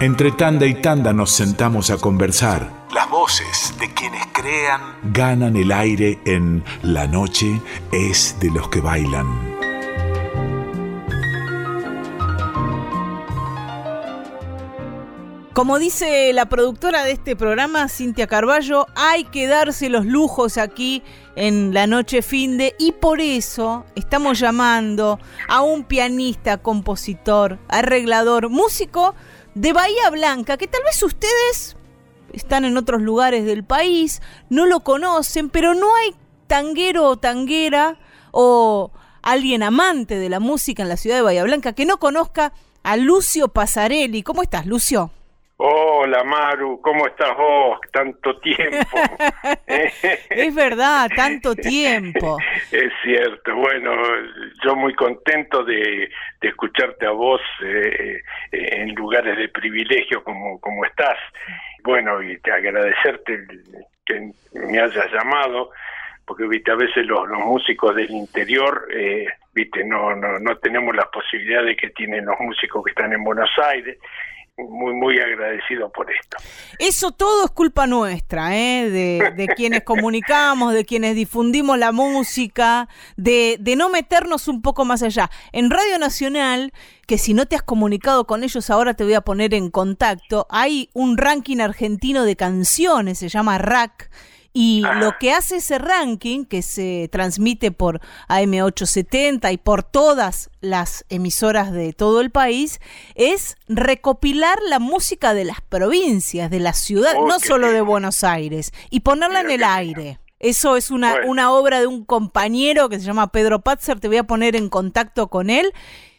Entre tanda y tanda nos sentamos a conversar. Las voces de quienes crean ganan el aire en La noche es de los que bailan. Como dice la productora de este programa, Cintia Carballo, hay que darse los lujos aquí en la noche finde y por eso estamos llamando a un pianista, compositor, arreglador, músico de Bahía Blanca, que tal vez ustedes están en otros lugares del país, no lo conocen, pero no hay tanguero o tanguera o alguien amante de la música en la ciudad de Bahía Blanca que no conozca a Lucio Pasarelli. ¿Cómo estás, Lucio? Hola Maru, ¿cómo estás vos? Tanto tiempo. es verdad, tanto tiempo. Es cierto, bueno, yo muy contento de, escucharte a vos eh, eh, en lugares de privilegio como, como estás. Bueno, y te agradecerte que me hayas llamado, porque viste, a veces los, músicos del interior, eh, viste, no, no, no tenemos las posibilidades que tienen los músicos que están en Buenos Aires muy muy agradecido por esto. Eso todo es culpa nuestra, ¿eh? de, quienes comunicamos, de quienes difundimos la música, de, de no meternos un poco más allá. En Radio Nacional, que si no te has comunicado con ellos ahora te voy a poner en contacto, hay un ranking argentino de canciones, se llama RAC y lo que hace ese ranking, que se transmite por AM870 y por todas las emisoras de todo el país, es recopilar la música de las provincias, de la ciudad, no solo de Buenos Aires, y ponerla en el aire. Eso es una, una obra de un compañero que se llama Pedro Patzer, te voy a poner en contacto con él.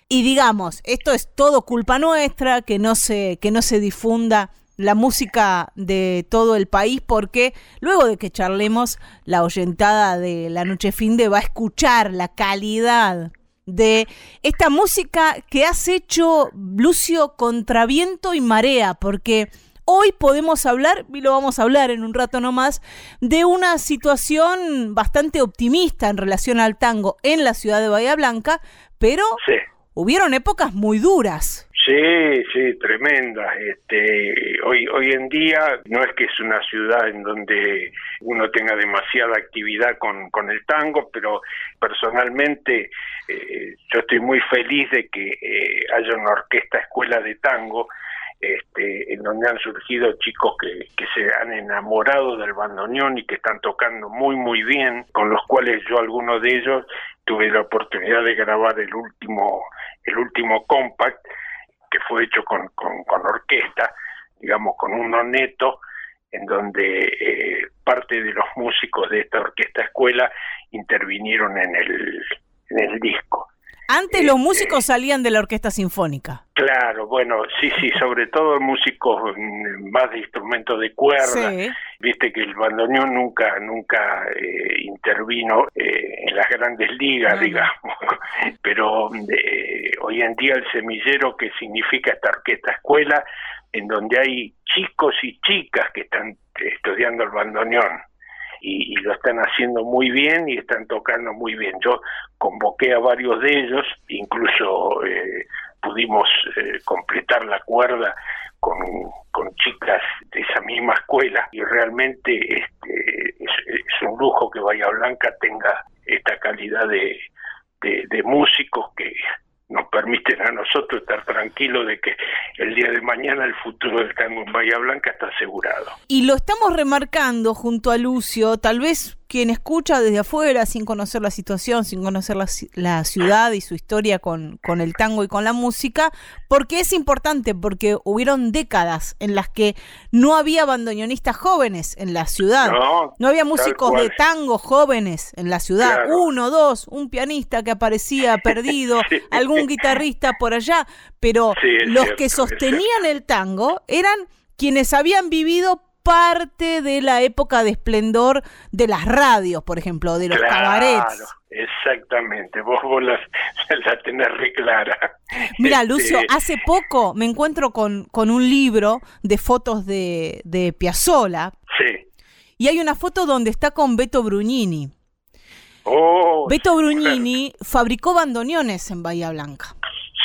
Y digamos, esto es todo culpa nuestra, que no se, que no se difunda la música de todo el país porque luego de que charlemos la oyentada de la noche finde va a escuchar la calidad de esta música que has hecho Lucio contra viento y marea porque hoy podemos hablar y lo vamos a hablar en un rato nomás de una situación bastante optimista en relación al tango en la ciudad de Bahía Blanca pero hubieron épocas muy duras Sí, sí, tremenda. Este, hoy, hoy en día no es que es una ciudad en donde uno tenga demasiada actividad con, con el tango, pero personalmente eh, yo estoy muy feliz de que eh, haya una orquesta escuela de tango este, en donde han surgido chicos que, que se han enamorado del bandoneón y que están tocando muy muy bien, con los cuales yo algunos de ellos tuve la oportunidad de grabar el último el último compact que fue hecho con, con, orquesta, digamos, con uno neto, en donde eh, parte de los músicos de esta orquesta escuela intervinieron en el, en el disco. Antes los músicos salían de la orquesta sinfónica. Claro, bueno, sí, sí, sobre todo músicos mm, más de instrumentos de cuerda. Viste que el bandoneón nunca, nunca eh, intervino eh, en las grandes ligas, digamos. Pero eh, hoy en día el semillero que significa esta orquesta escuela, en donde hay chicos y chicas que están estudiando el bandoneón y, lo están haciendo muy bien y están tocando muy bien. Yo convoqué a varios de ellos, incluso eh, pudimos eh, completar la cuerda con, con, chicas de esa misma escuela y realmente este, es, un lujo que Bahía Blanca tenga esta calidad de, de músicos que nos permiten a nosotros estar tranquilos de que el día de mañana el futuro del tango en Bahía Blanca está asegurado. Y lo estamos remarcando junto a Lucio, tal vez quien escucha desde afuera, sin conocer la situación, sin conocer la, ciudad y su historia con, con, el tango y con la música, porque es importante, porque hubieron décadas en las que no había bandoneonistas jóvenes en la ciudad, no, había músicos de tango jóvenes en la ciudad, uno, dos, un pianista que aparecía perdido, algún guitarrista por allá, pero los que sostenían el tango eran quienes habían vivido parte de la época de esplendor de las radios, por ejemplo, de los cabarets. Exactamente, vos, vos la, tenés re clara. Mira, este, Lucio, hace poco me encuentro con, con un libro de fotos de, de Piazzola. Sí. Y hay una foto donde está con Beto Brugnini. Oh, Beto Brugnini fabricó bandoneones en Bahía Blanca.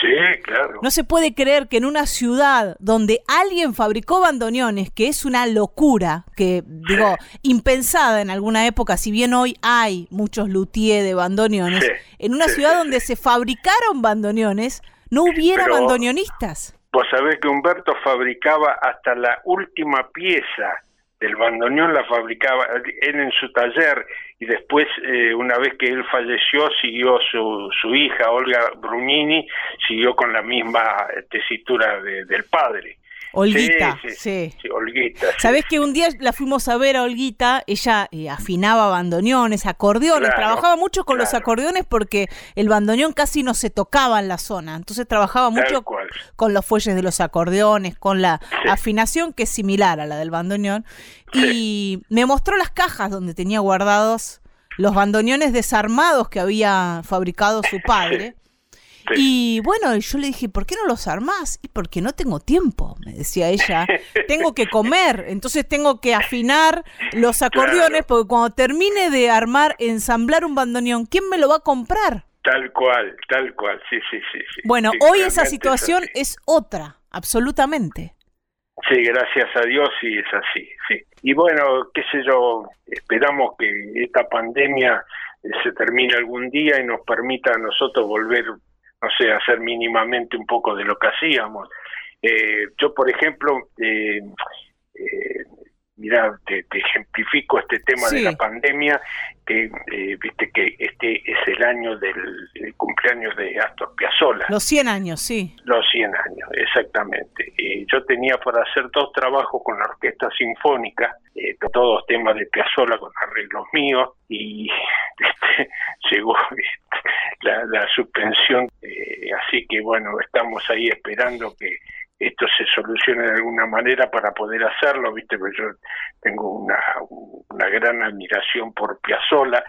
Sí, claro. No se puede creer que en una ciudad donde alguien fabricó bandoneones, que es una locura, que digo, impensada en alguna época, si bien hoy hay muchos luthiers de bandoneones, en una ciudad donde se fabricaron bandoneones, no hubiera bandoneonistas. Vos sabés que Humberto fabricaba hasta la última pieza del bandoneón la fabricaba él en su taller y después eh, una vez que él falleció siguió su, su hija Olga Brunini siguió con la misma tesitura del padre Olguita, sí. sí. Olguita. Sabés que un día la fuimos a ver a Olguita, ella eh, afinaba bandoneones, acordeones, trabajaba mucho con los acordeones porque el bandoneón casi no se tocaba en la zona, entonces trabajaba mucho con los fuelles de los acordeones, con la afinación que es similar a la del bandoneón, y me mostró las cajas donde tenía guardados los bandoneones desarmados que había fabricado su padre. Y bueno, yo le dije, ¿por qué no los armás? Y porque no tengo tiempo, me decía ella. tengo que comer, entonces tengo que afinar los acordeones, porque cuando termine de armar, ensamblar un bandoneón, ¿quién me lo va a comprar? Tal cual, tal cual, sí, sí, sí. bueno, hoy esa situación es, otra, absolutamente. Sí, gracias a Dios sí es así, sí. Y bueno, qué sé yo, esperamos que esta pandemia eh, se termine algún día y nos permita a nosotros volver no sé, hacer mínimamente un poco de lo que hacíamos. Eh, yo, por ejemplo, eh, eh, mira, te, ejemplifico este tema de la pandemia, que eh, viste que este es el año del, cumpleaños de Astor Piazzolla. Los 100 años, sí. Los 100 años, exactamente. Yo tenía para hacer dos trabajos con la Orquesta Sinfónica, todos temas de Piazzolla con arreglos míos, y este, llegó la, suspensión, eh, así que bueno, estamos ahí esperando que esto se solucione de alguna manera para poder hacerlo, viste, pero yo tengo una, una gran admiración por Piazzolla,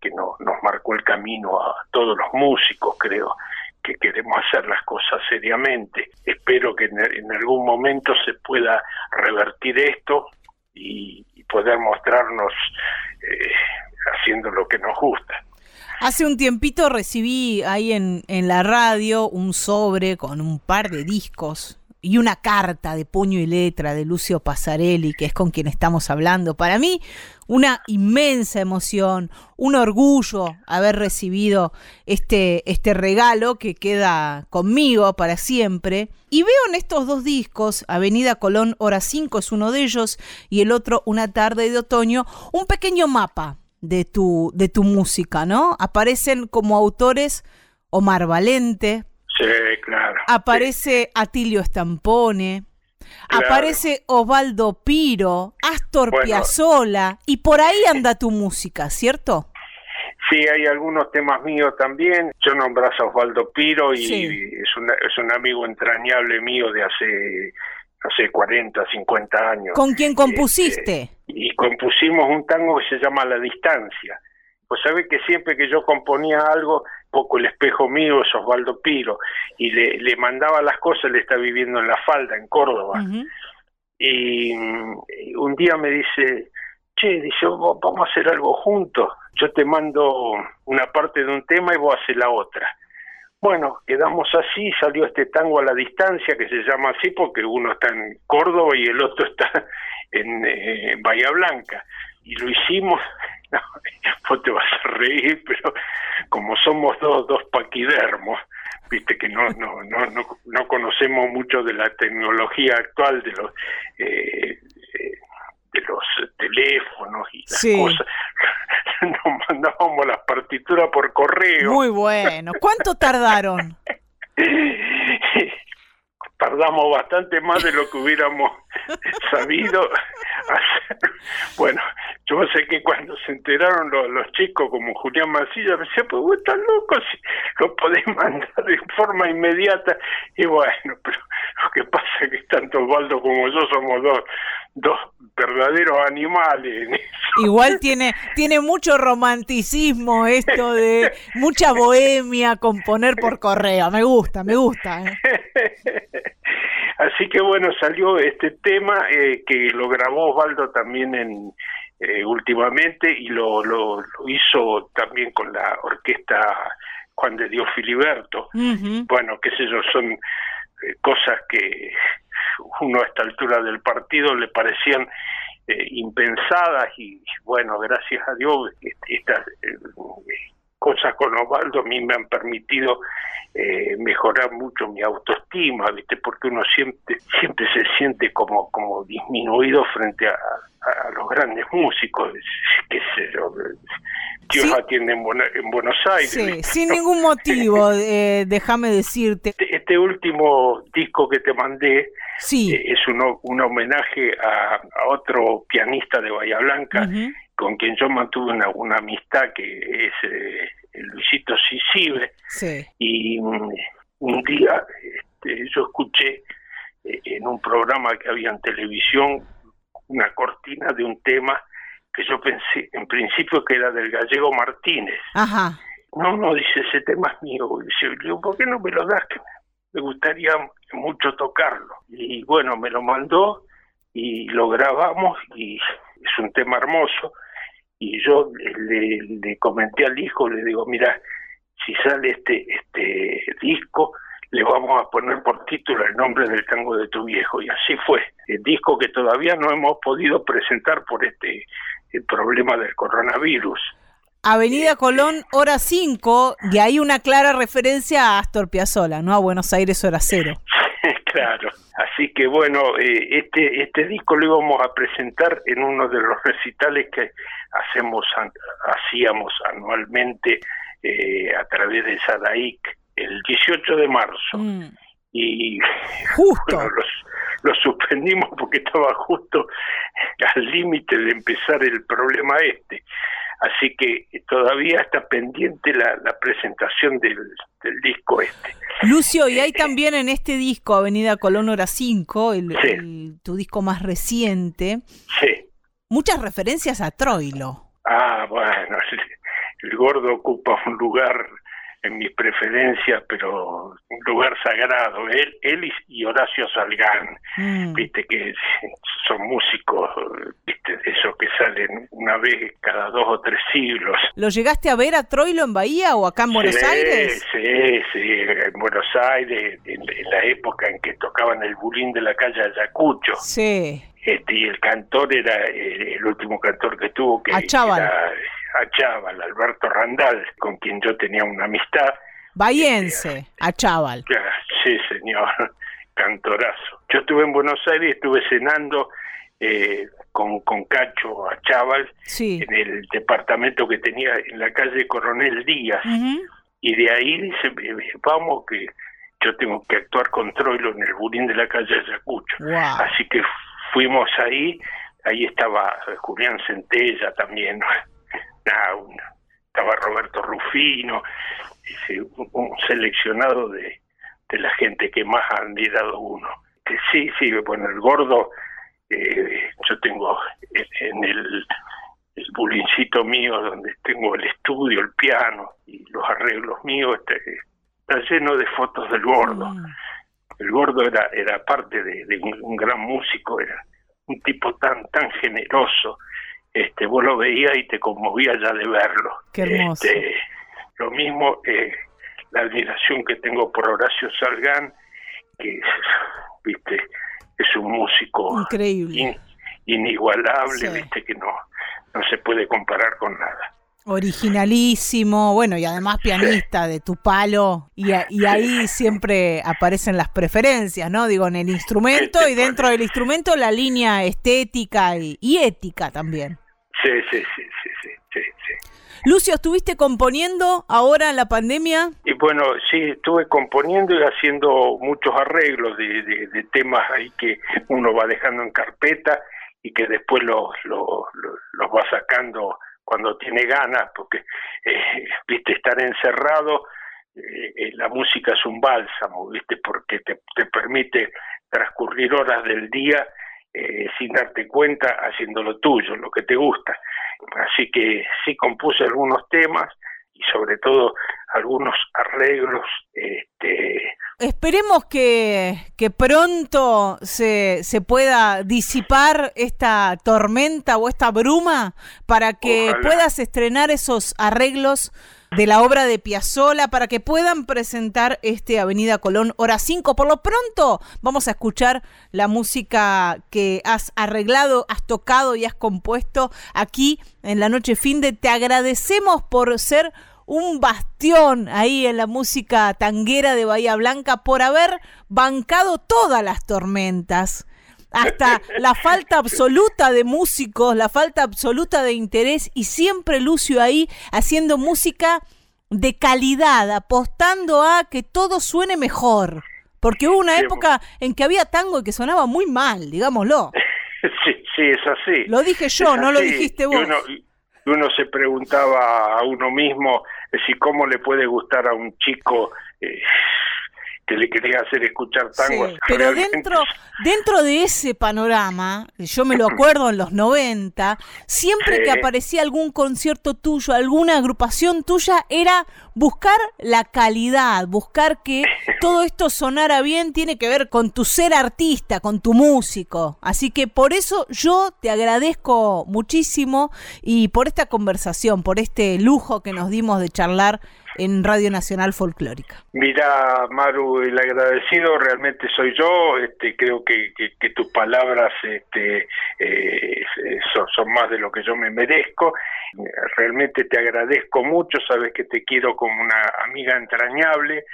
que no, nos marcó el camino a todos los músicos, creo que queremos hacer las cosas seriamente. Espero que en, algún momento se pueda revertir esto y, poder mostrarnos eh, haciendo lo que nos gusta. Hace un tiempito recibí ahí en, en la radio un sobre con un par de discos y una carta de puño y letra de Lucio Pasarelli, que es con quien estamos hablando. Para mí, una inmensa emoción, un orgullo haber recibido este, este regalo que queda conmigo para siempre. Y veo en estos dos discos, Avenida Colón Hora 5 es uno de ellos, y el otro Una tarde de otoño, un pequeño mapa de tu, de tu música, ¿no? Aparecen como autores Omar Valente. Sí, claro. Aparece Atilio Stampone. Aparece Osvaldo Piro, Astor Piazzolla, y por ahí anda tu música, ¿cierto? Sí, hay algunos temas míos también. Yo nombras a Osvaldo Piro y es, un, es un amigo entrañable mío de hace no sé, 40, 50 años. ¿Con quién compusiste? Este, y compusimos un tango que se llama La Distancia. Pues sabe que siempre que yo componía algo, poco el espejo mío es Osvaldo Piro, y le, le mandaba las cosas, le está viviendo en La Falda, en Córdoba. y, un día me dice, che, dice, vamos a hacer algo juntos, yo te mando una parte de un tema y vos haces la otra. Bueno, quedamos así, salió este tango a la distancia que se llama así porque uno está en Córdoba y el otro está en, eh, Bahía Blanca. Y lo hicimos, vos te vas a reír, pero como somos dos, dos paquidermos, viste que no, no, no, no, no conocemos mucho de la tecnología actual, de los, eh, eh, de los teléfonos y las cosas. Nos mandábamos las partituras por correo. Muy bueno. ¿Cuánto tardaron? Tardamos bastante más de lo que hubiéramos sabido hacer. Bueno, yo sé que cuando se enteraron los, chicos como Julián Mancilla, me decía, pues vos estás loco, si lo podés mandar de forma inmediata. Y bueno, pero lo que pasa es que tanto Osvaldo como yo somos dos, dos verdaderos animales. Igual tiene, tiene mucho romanticismo esto de mucha bohemia componer por correo. Me gusta, me gusta. ¿eh? Así que bueno, salió este tema eh, que lo grabó Osvaldo también en eh, últimamente y lo, lo, hizo también con la orquesta Juan de Dios Filiberto. Bueno, qué sé yo, son eh, cosas que uno a esta altura del partido le parecían eh, impensadas y bueno, gracias a Dios este, estas cosas con Osvaldo a mí me han permitido eh, mejorar mucho mi autoestima, ¿viste? Porque uno siempre, siempre se siente como, como disminuido frente a, los grandes músicos, qué sé yo. Dios atiende en, Buenos Aires. Sí, sin ningún motivo, eh, déjame decirte. Este, este, último disco que te mandé sí. Eh, es un, homenaje a, otro pianista de Bahía Blanca, con quien yo mantuve una, una amistad que es eh, Luisito Sisibe. Y mm, un día este, yo escuché eh, en un programa que había en televisión una cortina de un tema que yo pensé en principio que era del gallego Martínez. Ajá. No, no, dice, ese tema es mío. Dice, yo, ¿por qué no me lo das? Que me gustaría mucho tocarlo. Y bueno, me lo mandó y lo grabamos y es un tema hermoso y yo le, le, comenté al hijo, le digo, mira, si sale este, este disco, le vamos a poner por título el nombre del tango de tu viejo. Y así fue. El disco que todavía no hemos podido presentar por este el problema del coronavirus. Avenida Colón, hora 5, y hay una clara referencia a Astor Piazzolla, ¿no? A Buenos Aires, hora cero. Claro. Así que bueno, eh, este, este disco lo íbamos a presentar en uno de los recitales que hacemos hacíamos anualmente eh, a través de Sadaic el 18 de marzo. Mm. Y justo. lo suspendimos porque estaba justo al límite de empezar el problema este. Así que todavía está pendiente la, presentación del, disco este. Lucio, y hay eh, también en este disco, Avenida Colón Hora 5, el, tu disco más reciente, sí. muchas referencias a Troilo. Ah, bueno, el gordo ocupa un lugar en mis preferencias, pero un lugar sagrado. Él, él y Horacio Salgán, mm. viste que son músicos, viste, de esos que salen una vez cada dos o tres siglos. ¿Lo llegaste a ver a Troilo en Bahía o acá en Buenos Aires? Sí, sí, en Buenos Aires, en, la época en que tocaban el bulín de la calle Ayacucho. Sí. Este, y el cantor era el, último cantor que tuvo que era a Chaval, Alberto Randall, con quien yo tenía una amistad. Bahiense, a Chaval. Sí, señor, cantorazo. Yo estuve en Buenos Aires, estuve cenando eh, con, con Cacho a Chaval en el departamento que tenía en la calle Coronel Díaz. Y de ahí dice, vamos que yo tengo que actuar con Troilo en el burín de la calle Ayacucho. Así que fuimos ahí, ahí estaba Julián Centella también, estaba Roberto Rufino, un seleccionado de, la gente que más ha admirado uno. Que sí, sí, bueno, el gordo, eh, yo tengo en el, el bulincito mío donde tengo el estudio, el piano y los arreglos míos, este, está, lleno de fotos del gordo. Mm. El gordo era, era parte de, un, gran músico, era un tipo tan, tan generoso, este, vos lo veías y te conmovía ya de verlo. Qué hermoso. Este, lo mismo, eh, la admiración que tengo por Horacio Salgán, que viste, es un músico increíble, inigualable, viste que no, no se puede comparar con nada. Originalísimo, bueno, y además pianista de tu palo, y, y ahí siempre aparecen las preferencias, ¿no? Digo, en el instrumento y dentro del instrumento la línea estética y ética también. Sí, sí, sí, sí, sí, Lucio, ¿estuviste componiendo ahora en la pandemia? Y bueno, sí, estuve componiendo y haciendo muchos arreglos de, temas ahí que uno va dejando en carpeta y que después los, los, los va sacando cuando tiene ganas, porque, eh, viste, estar encerrado, eh, eh, la música es un bálsamo, viste, porque te, te permite transcurrir horas del día eh, sin darte cuenta haciendo lo tuyo, lo que te gusta. Así que sí compuse algunos temas y sobre todo algunos arreglos. Este... Esperemos que, que pronto se, se pueda disipar esta tormenta o esta bruma para que puedas estrenar esos arreglos de la obra de Piazzola para que puedan presentar este Avenida Colón hora 5. Por lo pronto vamos a escuchar la música que has arreglado, has tocado y has compuesto aquí en la noche fin de. Te agradecemos por ser un bastión ahí en la música tanguera de Bahía Blanca por haber bancado todas las tormentas hasta la falta absoluta de músicos, la falta absoluta de interés y siempre Lucio ahí haciendo música de calidad, apostando a que todo suene mejor. Porque hubo una época en que había tango y que sonaba muy mal, digámoslo. Sí, sí, es así. Lo dije yo, no lo dijiste vos. Uno, uno, se preguntaba a uno mismo eh, si cómo le puede gustar a un chico eh, que le quería hacer escuchar tango. pero dentro, dentro de ese panorama, yo me lo acuerdo en los 90, siempre que aparecía algún concierto tuyo, alguna agrupación tuya, era buscar la calidad, buscar que todo esto sonara bien, tiene que ver con tu ser artista, con tu músico. Así que por eso yo te agradezco muchísimo y por esta conversación, por este lujo que nos dimos de charlar en Radio Nacional Folclórica. Mira, Maru, el agradecido realmente soy yo. Este, creo que, tus palabras este, eh, son, más de lo que yo me merezco. Realmente te agradezco mucho, sabes que te quiero como una amiga entrañable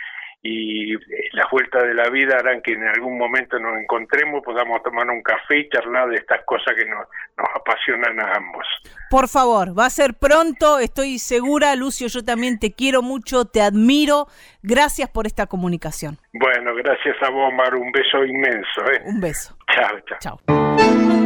y las vueltas de la vida harán que en algún momento nos encontremos, podamos tomar un café y charlar de estas cosas que nos, nos apasionan a ambos. Por favor, va a ser pronto, estoy segura, Lucio, yo también te quiero mucho, te admiro, gracias por esta comunicación. Bueno, gracias a vos, Mar, un beso inmenso. ¿eh? Un beso. Chao, chao. Chao.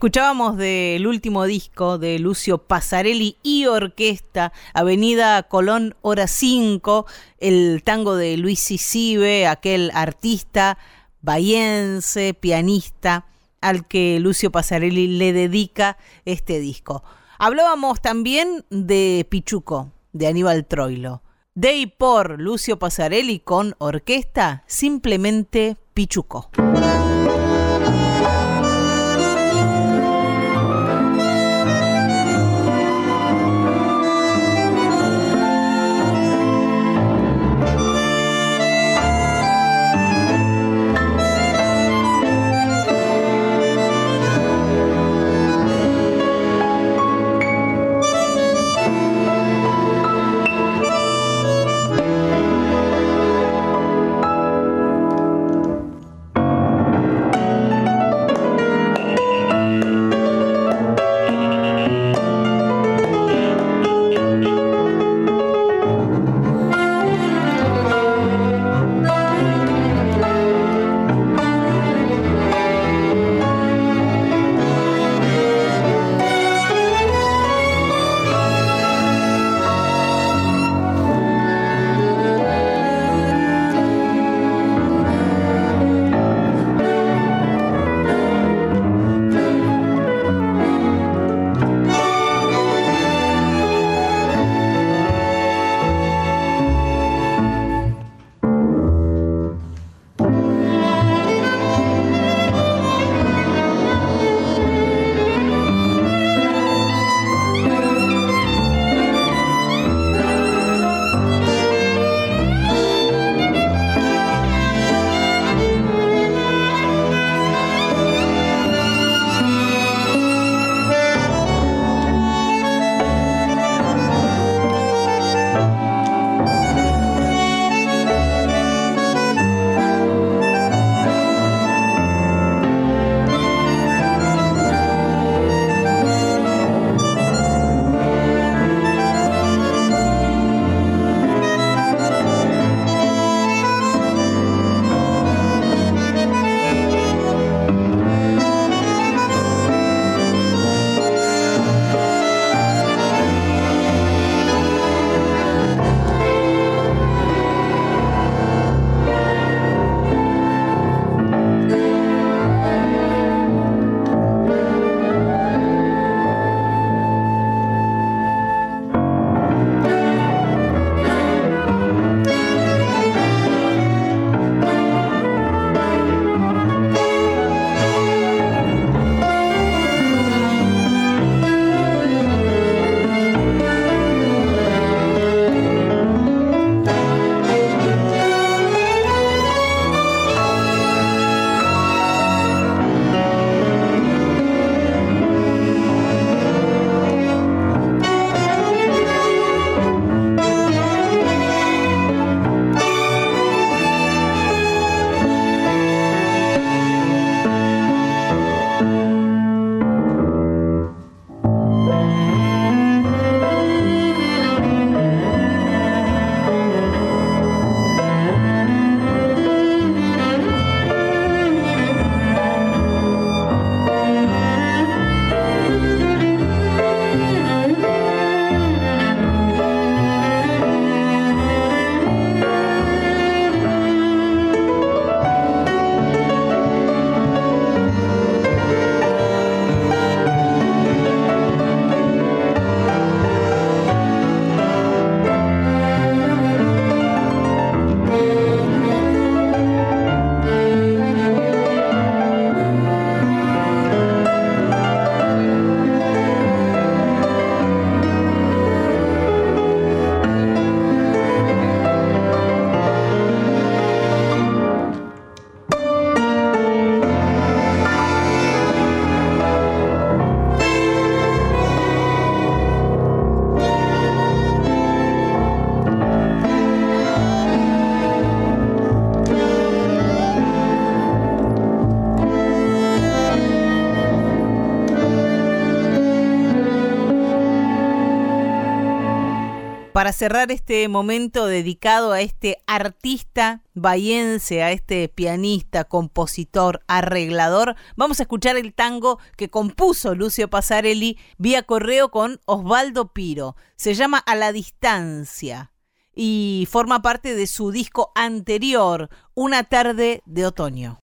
Escuchábamos del último disco de Lucio Pasarelli y Orquesta, Avenida Colón, hora 5, el tango de Luis Sisibe, aquel artista bayense, pianista, al que Lucio Pasarelli le dedica este disco. Hablábamos también de Pichuco, de Aníbal Troilo. De y por Lucio Pasarelli con orquesta, simplemente Pichuco. Para cerrar este momento dedicado a este artista bahiense, a este pianista, compositor, arreglador, vamos a escuchar el tango que compuso Lucio Pasarelli vía correo con Osvaldo Piro. Se llama A la distancia y forma parte de su disco anterior, Una tarde de otoño.